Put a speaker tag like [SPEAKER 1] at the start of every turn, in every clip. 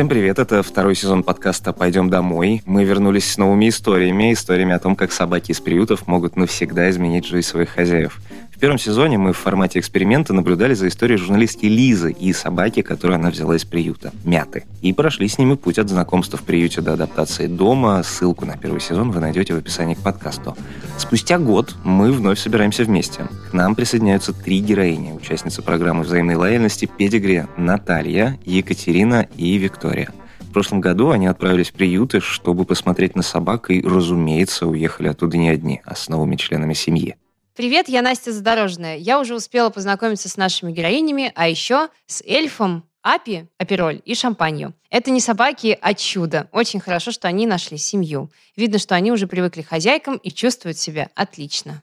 [SPEAKER 1] Всем привет, это второй сезон подкаста «Пойдем домой». Мы вернулись с новыми историями, историями о том, как собаки из приютов могут навсегда изменить жизнь своих хозяев. Первом сезоне мы в формате эксперимента наблюдали за историей журналистки Лизы и собаки, которую она взяла из приюта, Мяты. И прошли с ними путь от знакомства в приюте до адаптации дома. Ссылку на первый сезон вы найдете в описании к подкасту. Спустя год мы вновь собираемся вместе. К нам присоединяются три героини, участницы программы взаимной лояльности «Педигри» Наталья, Екатерина и Виктория. В прошлом году они отправились в приюты, чтобы посмотреть на собак и, разумеется, уехали оттуда не одни, а с новыми членами семьи.
[SPEAKER 2] Привет, я Настя Задорожная. Я уже успела познакомиться с нашими героинями, а еще с эльфом, Апи, Апероль и Шампанью. Это не собаки, а чудо. Очень хорошо, что они нашли семью. Видно, что они уже привыкли к хозяйкам и чувствуют себя отлично.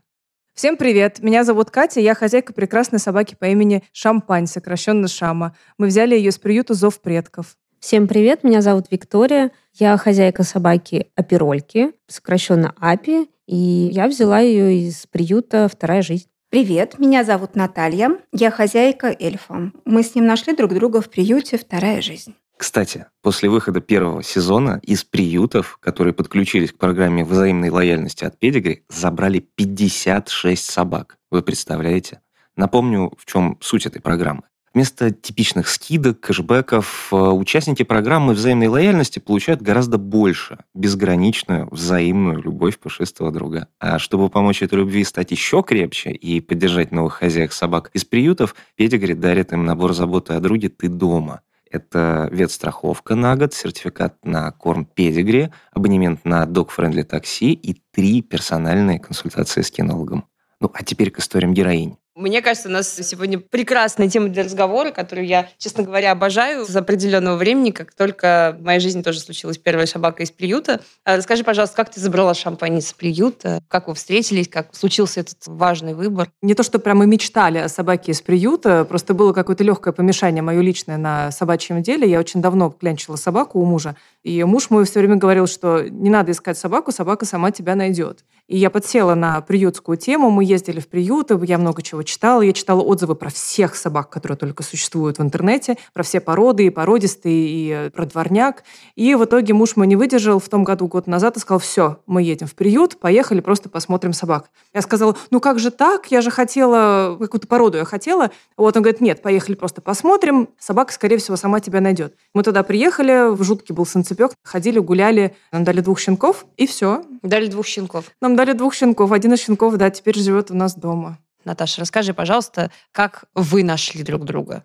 [SPEAKER 3] Всем привет! Меня зовут Катя, я хозяйка прекрасной собаки по имени Шампань, сокращенно Шама. Мы взяли ее с приюта «Зов предков».
[SPEAKER 4] Всем привет, меня зовут Виктория. Я хозяйка собаки Аперольки, сокращенно Апи, и я взяла ее из приюта «Вторая жизнь».
[SPEAKER 5] Привет, меня зовут Наталья, я хозяйка эльфа. Мы с ним нашли друг друга в приюте «Вторая жизнь».
[SPEAKER 1] Кстати, после выхода первого сезона из приютов, которые подключились к программе взаимной лояльности от Педигри, забрали 56 собак. Вы представляете? Напомню, в чем суть этой программы. Вместо типичных скидок, кэшбэков, э, участники программы взаимной лояльности получают гораздо больше, безграничную, взаимную любовь пушистого друга. А чтобы помочь этой любви стать еще крепче и поддержать новых хозяек собак из приютов, Педигри дарит им набор заботы о друге «Ты дома». Это ветстраховка на год, сертификат на корм педигри, абонемент на док-френдли такси и три персональные консультации с кинологом. Ну, а теперь к историям героинь.
[SPEAKER 2] Мне кажется, у нас сегодня прекрасная тема для разговора, которую я, честно говоря, обожаю с определенного времени, как только в моей жизни тоже случилась первая собака из приюта. Расскажи, пожалуйста, как ты забрала шампань из приюта? Как вы встретились? Как случился этот важный выбор?
[SPEAKER 3] Не то, что прямо мечтали о собаке из приюта, просто было какое-то легкое помешание мое личное на собачьем деле. Я очень давно клянчила собаку у мужа, и муж мой все время говорил, что не надо искать собаку, собака сама тебя найдет. И я подсела на приютскую тему, мы ездили в приюты, я много чего читала. Я читала отзывы про всех собак, которые только существуют в интернете, про все породы, и породистые, и э, про дворняк. И в итоге муж мой не выдержал в том году, год назад, и сказал, все, мы едем в приют, поехали, просто посмотрим собак. Я сказала, ну как же так? Я же хотела, какую-то породу я хотела. Вот он говорит, нет, поехали просто посмотрим, собака, скорее всего, сама тебя найдет. Мы туда приехали, в жуткий был санцепек, ходили, гуляли, нам дали двух щенков, и все.
[SPEAKER 2] Дали двух щенков.
[SPEAKER 3] Нам дали двух щенков. Один из щенков, да, теперь живет у нас дома.
[SPEAKER 2] Наташа, расскажи, пожалуйста, как вы нашли друг друга?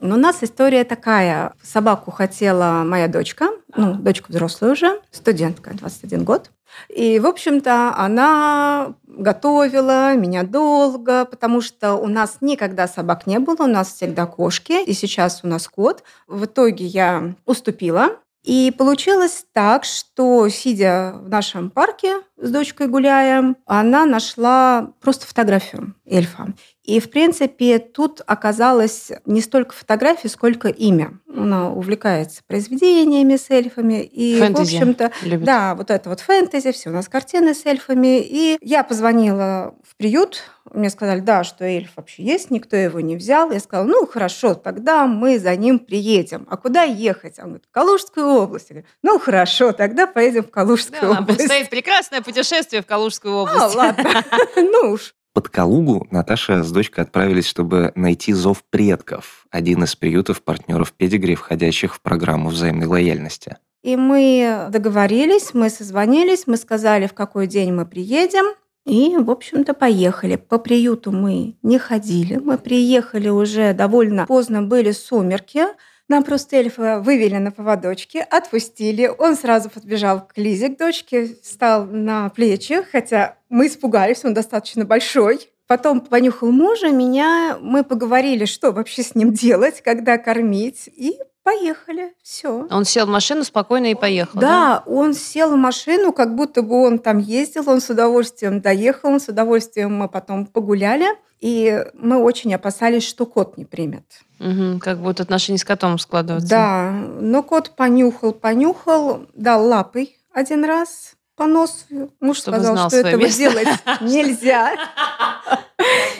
[SPEAKER 5] Ну, у нас история такая. Собаку хотела моя дочка, ну, дочка взрослая уже, студентка, 21 год. И, в общем-то, она готовила меня долго, потому что у нас никогда собак не было, у нас всегда кошки, и сейчас у нас кот. В итоге я уступила, и получилось так, что, сидя в нашем парке с дочкой гуляя, она нашла просто фотографию эльфа. И, в принципе, тут оказалось не столько фотографии, сколько имя. Она увлекается произведениями с эльфами. И,
[SPEAKER 2] фэнтези
[SPEAKER 5] в общем-то,
[SPEAKER 2] любит.
[SPEAKER 5] да, вот это вот фэнтези, все у нас картины с эльфами. И я позвонила в приют, мне сказали, да, что эльф вообще есть, никто его не взял. Я сказала, ну, хорошо, тогда мы за ним приедем. А куда ехать? Он говорит, в Калужскую область. Я говорю, ну, хорошо, тогда поедем в Калужскую
[SPEAKER 2] Да,
[SPEAKER 5] область.
[SPEAKER 2] предстоит прекрасное путешествие в Калужскую
[SPEAKER 5] А,
[SPEAKER 2] область.
[SPEAKER 5] ладно, ну уж.
[SPEAKER 1] Под Калугу Наташа с дочкой отправились, чтобы найти зов предков, один из приютов партнеров Педигри, входящих в программу взаимной лояльности.
[SPEAKER 5] И мы договорились, мы созвонились, мы сказали, в какой день мы приедем. И, в общем-то, поехали. По приюту мы не ходили. Мы приехали уже довольно поздно, были сумерки. Нам просто эльфа вывели на поводочке, отпустили. Он сразу подбежал к Лизе, к дочке, встал на плечи, хотя мы испугались, он достаточно большой. Потом понюхал мужа, меня, мы поговорили, что вообще с ним делать, когда кормить, и поехали. Все.
[SPEAKER 2] Он сел в машину спокойно и поехал.
[SPEAKER 5] Да, он сел в машину, как будто бы он там ездил, он с удовольствием доехал, он с удовольствием мы потом погуляли. И мы очень опасались, что кот не примет.
[SPEAKER 2] Мгм, как будто отношения с котом складываются.
[SPEAKER 5] Да, но кот понюхал, понюхал, дал лапой один раз по носу. Муж
[SPEAKER 2] Чтобы
[SPEAKER 5] сказал,
[SPEAKER 2] знал
[SPEAKER 5] что этого
[SPEAKER 2] место.
[SPEAKER 5] делать нельзя.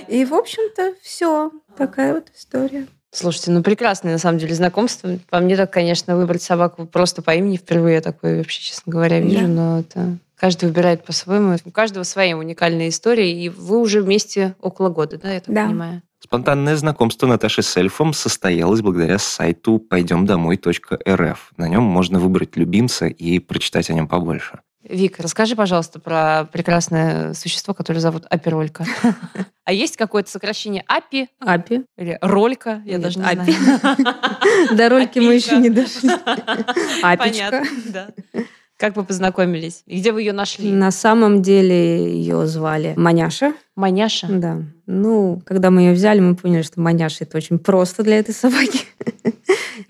[SPEAKER 5] И, в общем-то, все. Такая вот история.
[SPEAKER 2] Слушайте, ну прекрасное на самом деле знакомство. По мне так, конечно, выбрать собаку просто по имени впервые я такое вообще, честно говоря, вижу, да. но это каждый выбирает по-своему. У каждого своя уникальная история, и вы уже вместе около года, да, я так да. понимаю?
[SPEAKER 1] Спонтанное знакомство Наташи с эльфом состоялось благодаря сайту пойдемдомой.рф. На нем можно выбрать любимца и прочитать о нем побольше.
[SPEAKER 2] Вик, расскажи, пожалуйста, про прекрасное существо, которое зовут Апиролька. А есть какое-то сокращение Апи?
[SPEAKER 4] Апи.
[SPEAKER 2] Или Ролька? Я даже не Апи.
[SPEAKER 4] До Рольки мы еще не дошли. Апичка.
[SPEAKER 2] да. Как вы познакомились? И где вы ее нашли?
[SPEAKER 4] На самом деле ее звали Маняша.
[SPEAKER 2] Маняша?
[SPEAKER 4] Да. Ну, когда мы ее взяли, мы поняли, что Маняша это очень просто для этой собаки.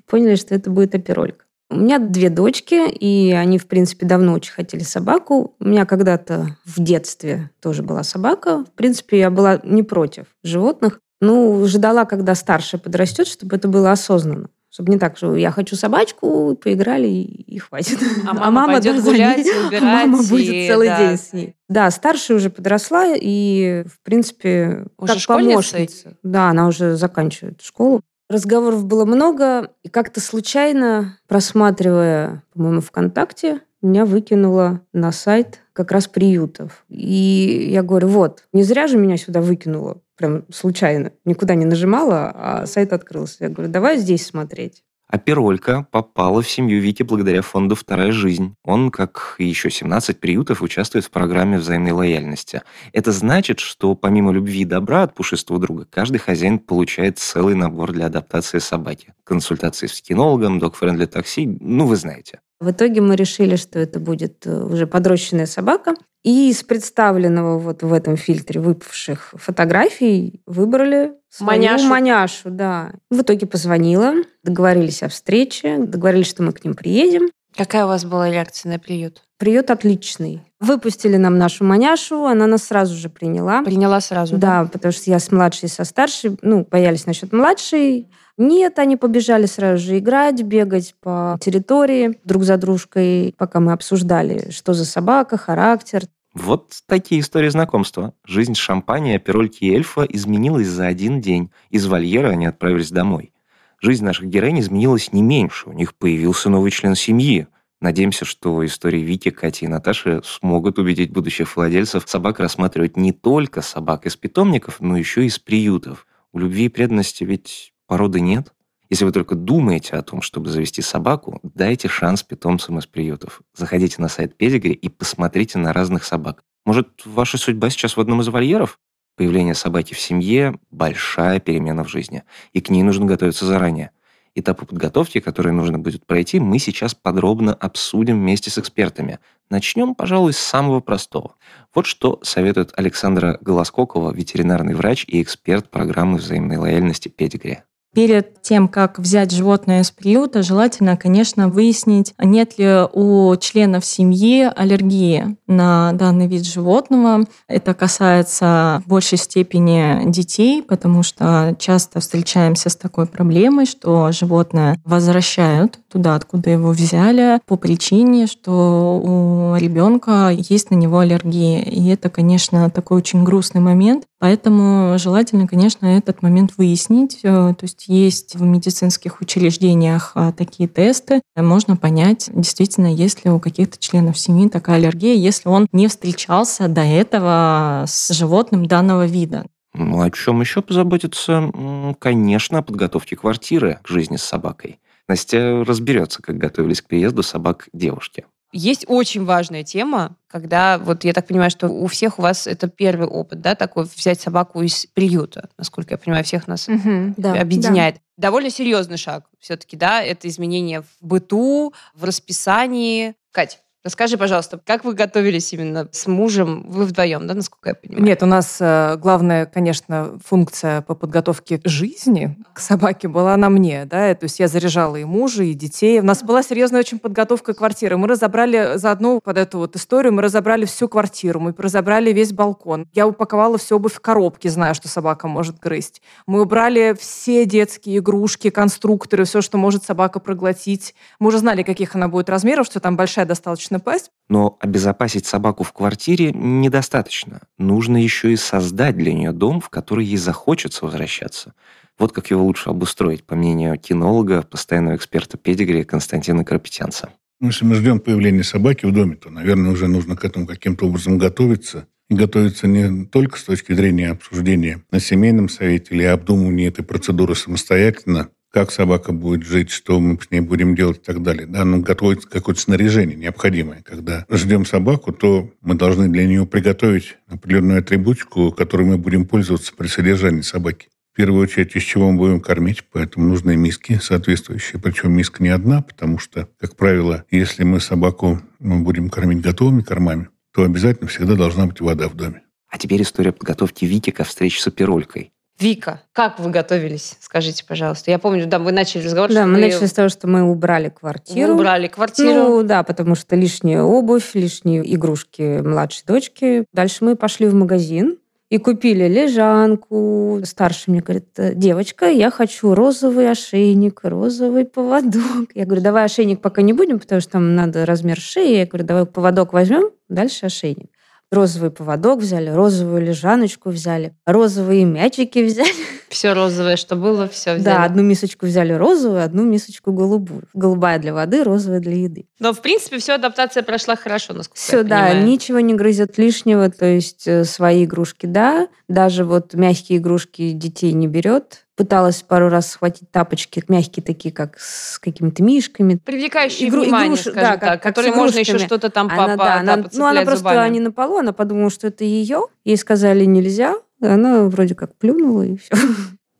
[SPEAKER 4] Поняли, что это будет оперолька. У меня две дочки, и они, в принципе, давно очень хотели собаку. У меня когда-то в детстве тоже была собака. В принципе, я была не против животных. Ну, ждала, когда старшая подрастет, чтобы это было осознанно. Чтобы не так, что я хочу собачку, поиграли и, хватит.
[SPEAKER 2] А мама, а мама пойдет гулять, убирать.
[SPEAKER 4] Мама будет и, целый да. день с ней. Да, старшая уже подросла и, в принципе,
[SPEAKER 2] уже
[SPEAKER 4] как помощница. Да, она уже заканчивает школу. Разговоров было много, и как-то случайно, просматривая, по-моему, ВКонтакте, меня выкинуло на сайт как раз приютов. И я говорю, вот, не зря же меня сюда выкинуло прям случайно, никуда не нажимала, а сайт открылся. Я говорю, давай здесь смотреть.
[SPEAKER 1] А Перолька попала в семью Вики благодаря фонду «Вторая жизнь». Он, как и еще 17 приютов, участвует в программе взаимной лояльности. Это значит, что помимо любви и добра от пушистого друга, каждый хозяин получает целый набор для адаптации собаки. Консультации с кинологом, док-френдли такси, ну вы знаете.
[SPEAKER 4] В итоге мы решили, что это будет э, уже подрощенная собака. И из представленного вот в этом фильтре выпавших фотографий выбрали свою маняшу. маняшу. Да. В итоге позвонила, договорились о встрече, договорились, что мы к ним приедем.
[SPEAKER 2] Какая у вас была реакция на приют?
[SPEAKER 4] Приют отличный. Выпустили нам нашу маняшу, она нас сразу же приняла.
[SPEAKER 2] Приняла сразу,
[SPEAKER 4] да? Да, потому что я с младшей, со старшей, ну, боялись насчет младшей. Нет, они побежали сразу же играть, бегать по территории друг за дружкой, пока мы обсуждали, что за собака, характер.
[SPEAKER 1] Вот такие истории знакомства. Жизнь шампани, оперольки и эльфа изменилась за один день. Из вольера они отправились домой. Жизнь наших героинь изменилась не меньше. У них появился новый член семьи. Надеемся, что истории Вики, Кати и Наташи смогут убедить будущих владельцев собак рассматривать не только собак из питомников, но еще и из приютов. У любви и преданности ведь породы нет. Если вы только думаете о том, чтобы завести собаку, дайте шанс питомцам из приютов. Заходите на сайт Педигри и посмотрите на разных собак. Может, ваша судьба сейчас в одном из вольеров? Появление собаки в семье – большая перемена в жизни, и к ней нужно готовиться заранее. Этапы подготовки, которые нужно будет пройти, мы сейчас подробно обсудим вместе с экспертами. Начнем, пожалуй, с самого простого. Вот что советует Александра Голоскокова, ветеринарный врач и эксперт программы взаимной лояльности «Педигри».
[SPEAKER 6] Перед тем, как взять животное из приюта, желательно, конечно, выяснить, нет ли у членов семьи аллергии на данный вид животного. Это касается в большей степени детей, потому что часто встречаемся с такой проблемой, что животное возвращают туда, откуда его взяли, по причине, что у ребенка есть на него аллергия. И это, конечно, такой очень грустный момент. Поэтому желательно, конечно, этот момент выяснить. Э, то есть есть в медицинских учреждениях а, такие тесты. Можно понять, действительно, есть ли у каких-то членов семьи такая аллергия, если он не встречался до этого с животным данного вида.
[SPEAKER 1] Ну, о чем еще позаботиться? Конечно, о подготовке квартиры к жизни с собакой. Настя разберется, как готовились к приезду собак девушки.
[SPEAKER 2] Есть очень важная тема, когда, вот я так понимаю, что у всех у вас это первый опыт, да, такой взять собаку из приюта, насколько я понимаю, всех нас угу, да, объединяет. Да. Довольно серьезный шаг все-таки, да, это изменение в быту, в расписании. Кать, Расскажи, пожалуйста, как вы готовились именно с мужем? Вы вдвоем, да, насколько я понимаю?
[SPEAKER 3] Нет, у нас э, главная, конечно, функция по подготовке жизни к собаке была на мне, да, то есть я заряжала и мужа, и детей. У нас была серьезная очень подготовка квартиры. Мы разобрали заодно под эту вот историю, мы разобрали всю квартиру, мы разобрали весь балкон. Я упаковала всю обувь в коробки, зная, что собака может грызть. Мы убрали все детские игрушки, конструкторы, все, что может собака проглотить. Мы уже знали, каких она будет размеров, что там большая достаточно напасть.
[SPEAKER 1] Но обезопасить собаку в квартире недостаточно. Нужно еще и создать для нее дом, в который ей захочется возвращаться. Вот как его лучше обустроить, по мнению кинолога, постоянного эксперта педигри Константина Карапетянца.
[SPEAKER 7] Ну, если мы ждем появления собаки в доме, то, наверное, уже нужно к этому каким-то образом готовиться. И готовиться не только с точки зрения обсуждения на семейном совете или обдумывания этой процедуры самостоятельно, как собака будет жить, что мы с ней будем делать и так далее. Да, но готовится какое-то снаряжение необходимое. Когда ждем собаку, то мы должны для нее приготовить определенную атрибутику, которой мы будем пользоваться при содержании собаки. В первую очередь, из чего мы будем кормить, поэтому нужны миски соответствующие. Причем миска не одна, потому что, как правило, если мы собаку мы будем кормить готовыми кормами, то обязательно всегда должна быть вода в доме.
[SPEAKER 1] А теперь история подготовки Вики ко встрече с оперолькой.
[SPEAKER 2] Вика, как вы готовились? Скажите, пожалуйста. Я помню, да, вы начали разговор,
[SPEAKER 4] Да, мы
[SPEAKER 2] вы
[SPEAKER 4] начали с того, что мы убрали квартиру.
[SPEAKER 2] вы убрали квартиру.
[SPEAKER 4] Ну да, потому что лишняя обувь, лишние игрушки младшей дочки. Дальше мы пошли в магазин и купили лежанку. Старший мне говорит, «Э, девочка, я хочу розовый ошейник, розовый поводок. Я говорю, давай ошейник пока не будем, потому что там надо размер шеи. Я говорю, давай поводок возьмем, дальше ошейник. Розовый поводок взяли, розовую лежаночку взяли, розовые мячики взяли.
[SPEAKER 2] Все розовое, что было, все взяли.
[SPEAKER 4] Да, одну мисочку взяли розовую, одну мисочку голубую. Голубая для воды, розовая для еды.
[SPEAKER 2] Но, в принципе, все адаптация прошла хорошо, насколько
[SPEAKER 4] Все,
[SPEAKER 2] я
[SPEAKER 4] да,
[SPEAKER 2] понимаю.
[SPEAKER 4] ничего не грызет лишнего, то есть э, свои игрушки, да, даже вот мягкие игрушки детей не берет. Пыталась пару раз схватить тапочки, мягкие такие, как с какими-то мишками.
[SPEAKER 2] Привлекающие
[SPEAKER 4] Игру-
[SPEAKER 2] внимание,
[SPEAKER 4] игруш-
[SPEAKER 2] скажем
[SPEAKER 4] да,
[SPEAKER 2] так,
[SPEAKER 4] как- как
[SPEAKER 2] которые можно еще что-то там
[SPEAKER 4] Она,
[SPEAKER 2] по,
[SPEAKER 4] да, она, ну, она просто
[SPEAKER 2] зубами.
[SPEAKER 4] не на полу, она подумала, что это ее. Ей сказали нельзя, она вроде как плюнула и все.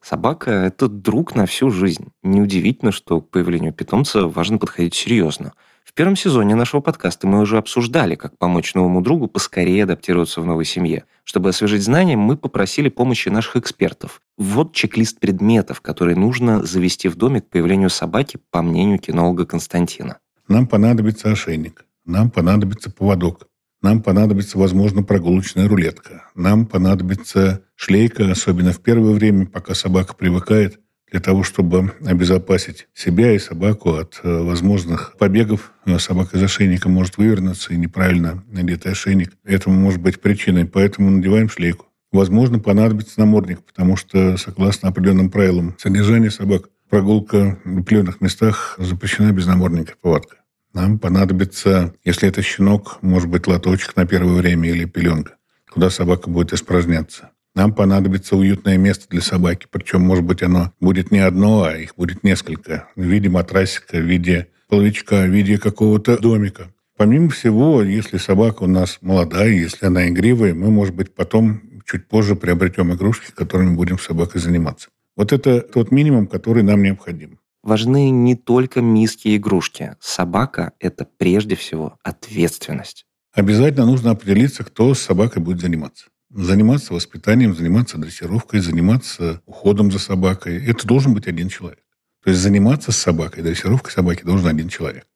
[SPEAKER 1] Собака – это друг на всю жизнь. Неудивительно, что к появлению питомца важно подходить серьезно. В первом сезоне нашего подкаста мы уже обсуждали, как помочь новому другу поскорее адаптироваться в новой семье. Чтобы освежить знания, мы попросили помощи наших экспертов. Вот чек-лист предметов, которые нужно завести в доме к появлению собаки, по мнению кинолога Константина.
[SPEAKER 7] Нам понадобится ошейник, нам понадобится поводок, нам понадобится, возможно, прогулочная рулетка, нам понадобится шлейка, особенно в первое время, пока собака привыкает, для того, чтобы обезопасить себя и собаку от э, возможных побегов. Э, Собака из ошейника может вывернуться, и неправильно надетый ошейник этому может быть причиной, поэтому надеваем шлейку. Возможно, понадобится намордник, потому что, согласно определенным правилам содержания собак, прогулка в определенных местах запрещена без намордника поводка. Нам понадобится, если это щенок, может быть, лоточек на первое время или пеленка, куда собака будет испражняться. Нам понадобится уютное место для собаки, причем, может быть, оно будет не одно, а их будет несколько, в виде матрасика, в виде половичка, в виде какого-то домика. Помимо всего, если собака у нас молодая, если она игривая, мы, может быть, потом чуть позже приобретем игрушки, которыми будем с собакой заниматься. Вот это тот минимум, который нам необходим.
[SPEAKER 1] Важны не только миски и игрушки. Собака – это прежде всего ответственность.
[SPEAKER 7] Обязательно нужно определиться, кто с собакой будет заниматься. Заниматься воспитанием, заниматься дрессировкой, заниматься уходом за собакой. Это должен быть один человек. То есть заниматься с собакой, дрессировкой собаки должен один человек.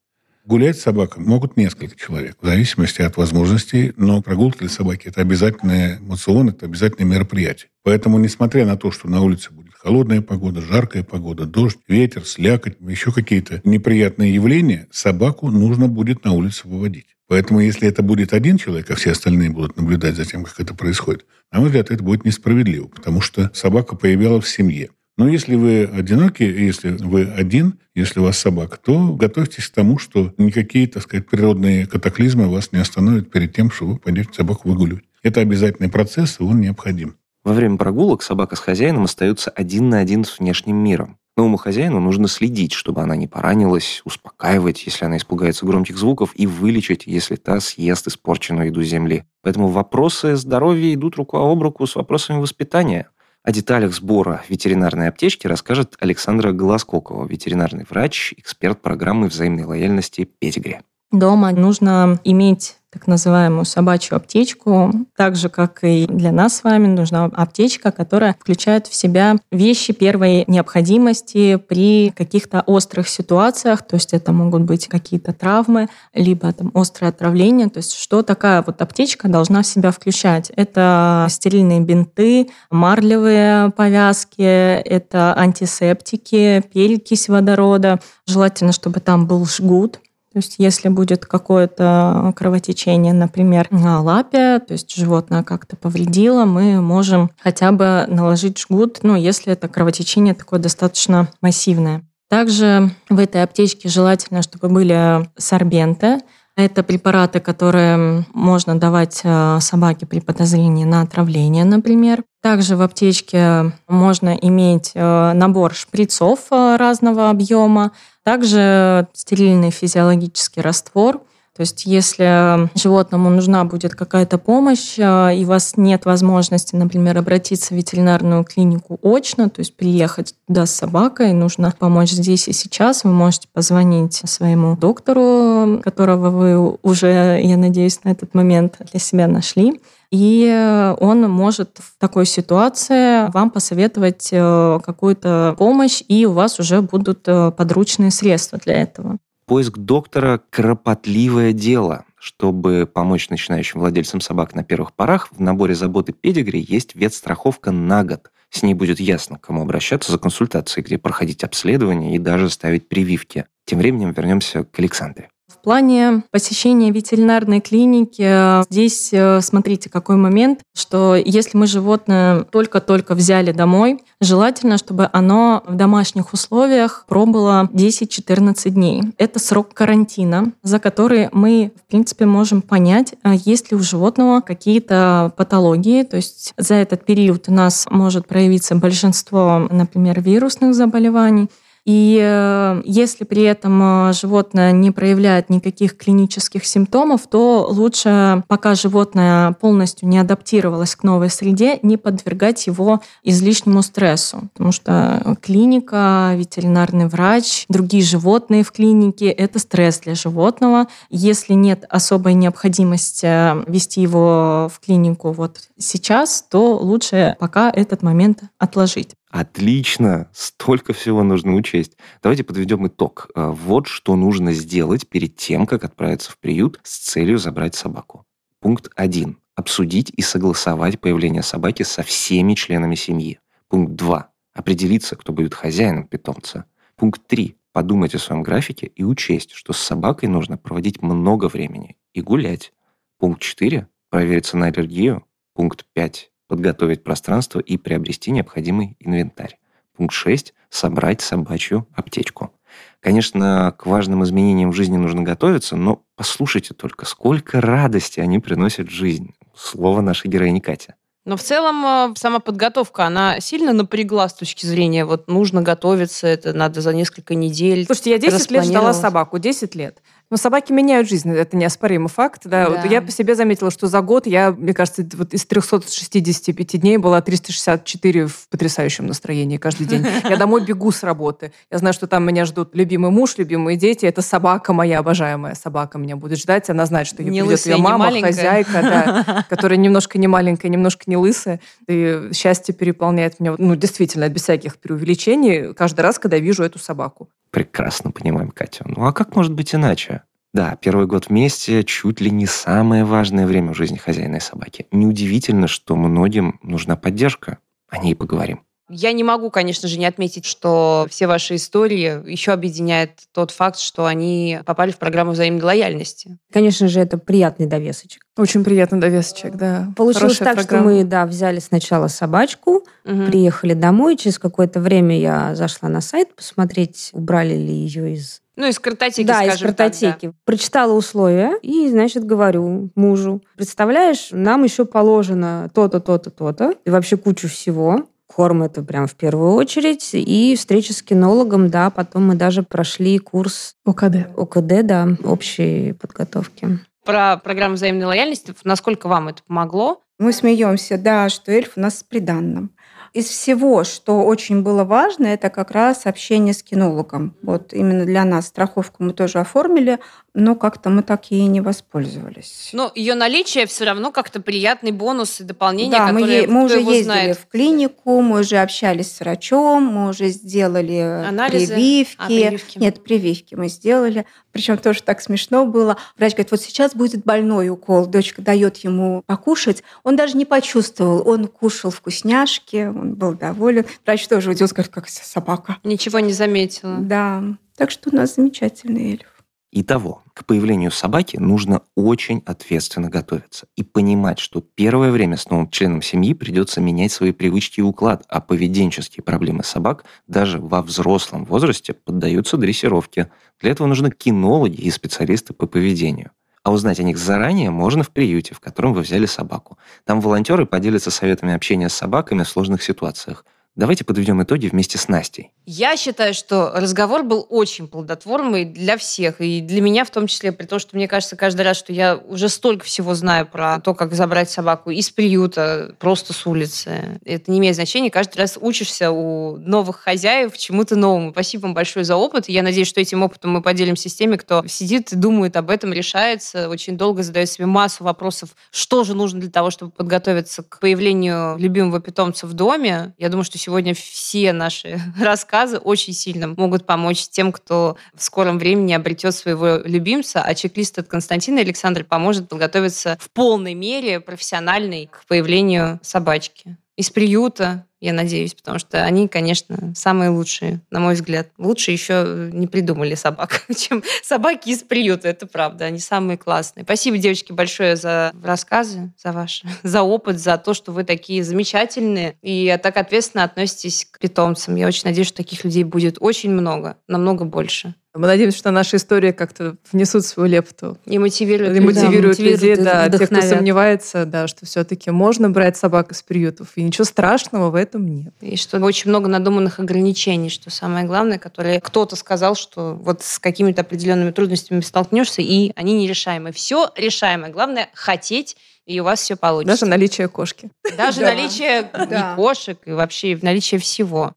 [SPEAKER 7] Гулять с собакой могут несколько человек, в зависимости от возможностей, но прогулка для собаки – это обязательный эмоцион, это обязательное мероприятие. Поэтому, несмотря на то, что на улице будет холодная погода, жаркая погода, дождь, ветер, слякоть, еще какие-то неприятные явления, собаку нужно будет на улицу выводить. Поэтому, если это будет один человек, а все остальные будут наблюдать за тем, как это происходит, на мой взгляд, это будет несправедливо, потому что собака появилась в семье. Но если вы одиноки, если вы один, если у вас собака, то готовьтесь к тому, что никакие, так сказать, природные катаклизмы вас не остановят перед тем, что вы пойдете собаку выгуливать. Это обязательный процесс, и он необходим.
[SPEAKER 1] Во время прогулок собака с хозяином остается один на один с внешним миром. Новому хозяину нужно следить, чтобы она не поранилась, успокаивать, если она испугается громких звуков, и вылечить, если та съест испорченную еду земли. Поэтому вопросы здоровья идут руку об руку с вопросами воспитания. О деталях сбора ветеринарной аптечки расскажет Александра Голоскокова, ветеринарный врач, эксперт программы взаимной лояльности «Педигри».
[SPEAKER 6] Дома нужно иметь так называемую собачью аптечку. Так же, как и для нас с вами, нужна аптечка, которая включает в себя вещи первой необходимости при каких-то острых ситуациях. То есть это могут быть какие-то травмы, либо там острое отравление. То есть что такая вот аптечка должна в себя включать? Это стерильные бинты, марлевые повязки, это антисептики, перекись водорода. Желательно, чтобы там был жгут, То есть если будет какое-то кровотечение, например, на лапе, то есть животное как-то повредило, мы можем хотя бы наложить жгут, ну, если это кровотечение такое достаточно массивное. Также в этой аптечке желательно, чтобы были сорбенты. Это препараты, которые можно давать э, собаке при подозрении на отравление, например. Также в аптечке можно иметь э, набор шприцов э, разного объема, также стерильный физиологический раствор. То есть если животному нужна будет какая-то помощь, э, и у вас нет возможности, например, обратиться в ветеринарную клинику очно, то есть приехать туда с собакой, нужно помочь здесь и сейчас, вы можете позвонить своему доктору, которого вы уже, я надеюсь, на этот момент для себя нашли. И он может в такой ситуации вам посоветовать э, какую-то помощь, и у вас уже будут э, подручные средства для этого.
[SPEAKER 1] Поиск доктора – кропотливое дело. Чтобы помочь начинающим владельцам собак на первых порах, в наборе заботы педигри есть ветстраховка на год. С ней будет ясно, к кому обращаться за консультацией, где проходить обследование и даже ставить прививки. Тем временем вернемся к Александре.
[SPEAKER 6] В плане посещения ветеринарной клиники э, здесь э, смотрите какой момент, что если мы животное только-только взяли домой, желательно, чтобы оно в домашних условиях пробыло 10-14 дней. Это срок карантина, за который мы, в принципе, можем понять, э, есть ли у животного какие-то патологии. То есть за этот период у нас может проявиться большинство, например, вирусных заболеваний. И э, если при этом э, животное не проявляет никаких клинических симптомов, то лучше, пока животное полностью не адаптировалось к новой среде, не подвергать его излишнему стрессу. Потому что клиника, ветеринарный врач, другие животные в клинике — это стресс для животного. Если нет особой необходимости вести его в клинику вот сейчас, то лучше пока этот момент отложить.
[SPEAKER 1] Отлично, столько всего нужно учесть. Давайте подведем итог. А, вот что нужно сделать перед тем, как отправиться в приют с целью забрать собаку. Пункт 1. Обсудить и согласовать появление собаки со всеми членами семьи. Пункт 2. Определиться, кто будет хозяином питомца. Пункт 3. Подумать о своем графике и учесть, что с собакой нужно проводить много времени и гулять. Пункт 4. Провериться на аллергию. Пункт 5 подготовить пространство и приобрести необходимый инвентарь. Пункт 6 – собрать собачью аптечку. Конечно, к важным изменениям в жизни нужно готовиться, но послушайте только, сколько радости они приносят в жизнь. Слово нашей героини Катя.
[SPEAKER 2] Но в целом э, сама подготовка, она сильно напрягла с точки зрения, вот нужно готовиться, это надо за несколько недель.
[SPEAKER 3] Слушайте, я 10 лет ждала собаку, 10 лет. Но собаки меняют жизнь, это неоспоримый факт. Да. Да. Вот я по себе заметила, что за год я, мне кажется, вот из 365 дней была 364 в потрясающем настроении каждый день. Я домой бегу с работы. Я знаю, что там меня ждут любимый муж, любимые дети. Это собака моя, обожаемая собака меня будет ждать. Она знает, что не придет ее мама, хозяйка, да, которая немножко не маленькая, немножко не лысая. И счастье переполняет меня, ну, действительно, без всяких преувеличений, каждый раз, когда вижу эту собаку.
[SPEAKER 1] Прекрасно понимаем, Катя. Ну а как может быть иначе? Да, первый год вместе чуть ли не самое важное время в жизни хозяина и собаки. Неудивительно, что многим нужна поддержка. О ней поговорим.
[SPEAKER 2] Я не могу, конечно же, не отметить, что все ваши истории еще объединяет тот факт, что они попали в программу взаимной лояльности.
[SPEAKER 4] Конечно же, это приятный довесочек.
[SPEAKER 3] Очень приятный довесочек, да.
[SPEAKER 4] Получилось Хорошая так, программа. что мы, да, взяли сначала собачку, угу. приехали домой, через какое-то время я зашла на сайт посмотреть, убрали ли ее из
[SPEAKER 2] ну, из картотеки,
[SPEAKER 4] Да, из картотеки. Так, да. Прочитала условия и, значит, говорю мужу, представляешь, нам еще положено то-то, то-то, то-то, и вообще кучу всего. Корм это прям в первую очередь. И встреча с кинологом, да, потом мы даже прошли курс
[SPEAKER 3] ОКД.
[SPEAKER 4] ОКД, да, общей подготовки.
[SPEAKER 2] Про программу взаимной лояльности, насколько вам это помогло?
[SPEAKER 5] Мы смеемся, да, что эльф у нас с приданным. Из всего, что очень было важно, это как раз общение с кинологом. Вот именно для нас страховку мы тоже оформили, но как-то мы так ей не воспользовались.
[SPEAKER 2] Но ее наличие все равно как-то приятный бонус и дополнение,
[SPEAKER 5] да,
[SPEAKER 2] которые,
[SPEAKER 5] мы, мы уже ездили
[SPEAKER 2] знает.
[SPEAKER 5] в клинику, мы уже общались с врачом, мы уже сделали
[SPEAKER 2] Анализы?
[SPEAKER 5] прививки.
[SPEAKER 2] А, прививки.
[SPEAKER 5] Нет, прививки мы сделали. Причем тоже так смешно было. Врач говорит, вот сейчас будет больной укол. Дочка дает ему покушать. Он даже не почувствовал. Он кушал вкусняшки, он был доволен. Врач тоже удивился, говорит, как собака.
[SPEAKER 2] Ничего не заметила.
[SPEAKER 5] Да. Так что у нас замечательный эльф.
[SPEAKER 1] Итого, к появлению собаки нужно очень ответственно готовиться и понимать, что первое время с новым членом семьи придется менять свои привычки и уклад, а поведенческие проблемы собак даже во взрослом возрасте поддаются дрессировке. Для этого нужны кинологи и специалисты по поведению. А узнать о них заранее можно в приюте, в котором вы взяли собаку. Там волонтеры поделятся советами общения с собаками в сложных ситуациях – Давайте подведем итоги вместе с Настей.
[SPEAKER 2] Я считаю, что разговор был очень плодотворный для всех, и для меня в том числе, при том, что мне кажется каждый раз, что я уже столько всего знаю про то, как забрать собаку из приюта, просто с улицы. Это не имеет значения, каждый раз учишься у новых хозяев чему-то новому. Спасибо вам большое за опыт. Я надеюсь, что этим опытом мы поделимся с теми, кто сидит думает об этом, решается, очень долго задает себе массу вопросов, что же нужно для того, чтобы подготовиться к появлению любимого питомца в доме. Я думаю, что сегодня все наши рассказы очень сильно могут помочь тем, кто в скором времени обретет своего любимца, а чек-лист от Константина Александра поможет подготовиться в полной мере профессиональной к появлению собачки. Из приюта, я надеюсь, потому что они, конечно, самые лучшие, на мой взгляд. Лучше еще не придумали собак, чем собаки из приюта, это правда. Они самые классные. Спасибо, девочки, большое за рассказы, за ваши, за опыт, за то, что вы такие замечательные и так ответственно относитесь к питомцам. Я очень надеюсь, что таких людей будет очень много, намного больше.
[SPEAKER 3] Мы надеемся, что наши истории как-то внесут свою лепту.
[SPEAKER 2] И мотивируют,
[SPEAKER 3] и мотивируют
[SPEAKER 4] да,
[SPEAKER 3] людей, да,
[SPEAKER 4] вдохновят.
[SPEAKER 3] тех, кто сомневается, да, что все-таки можно брать собак из приютов, и ничего страшного в этом нет.
[SPEAKER 2] И что очень много надуманных ограничений, что самое главное, которые кто-то сказал, что вот с какими-то определенными трудностями столкнешься, и они нерешаемы. Все решаемое. Главное хотеть и у вас все получится.
[SPEAKER 3] Даже наличие кошки.
[SPEAKER 2] Даже
[SPEAKER 5] Да.
[SPEAKER 2] наличие
[SPEAKER 5] Да.
[SPEAKER 2] и кошек, и вообще наличие всего.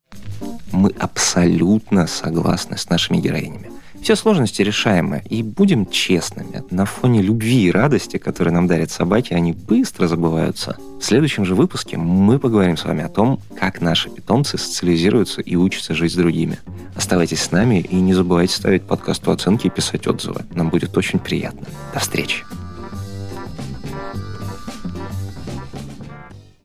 [SPEAKER 1] Мы абсолютно согласны с нашими героинями. Все сложности решаемы, и будем честными, на фоне любви и радости, которые нам дарят собаки, они быстро забываются. В следующем же выпуске мы поговорим с вами о том, как наши питомцы социализируются и учатся жить с другими. Оставайтесь с нами и не забывайте ставить подкасту оценки и писать отзывы. Нам будет очень приятно. До встречи!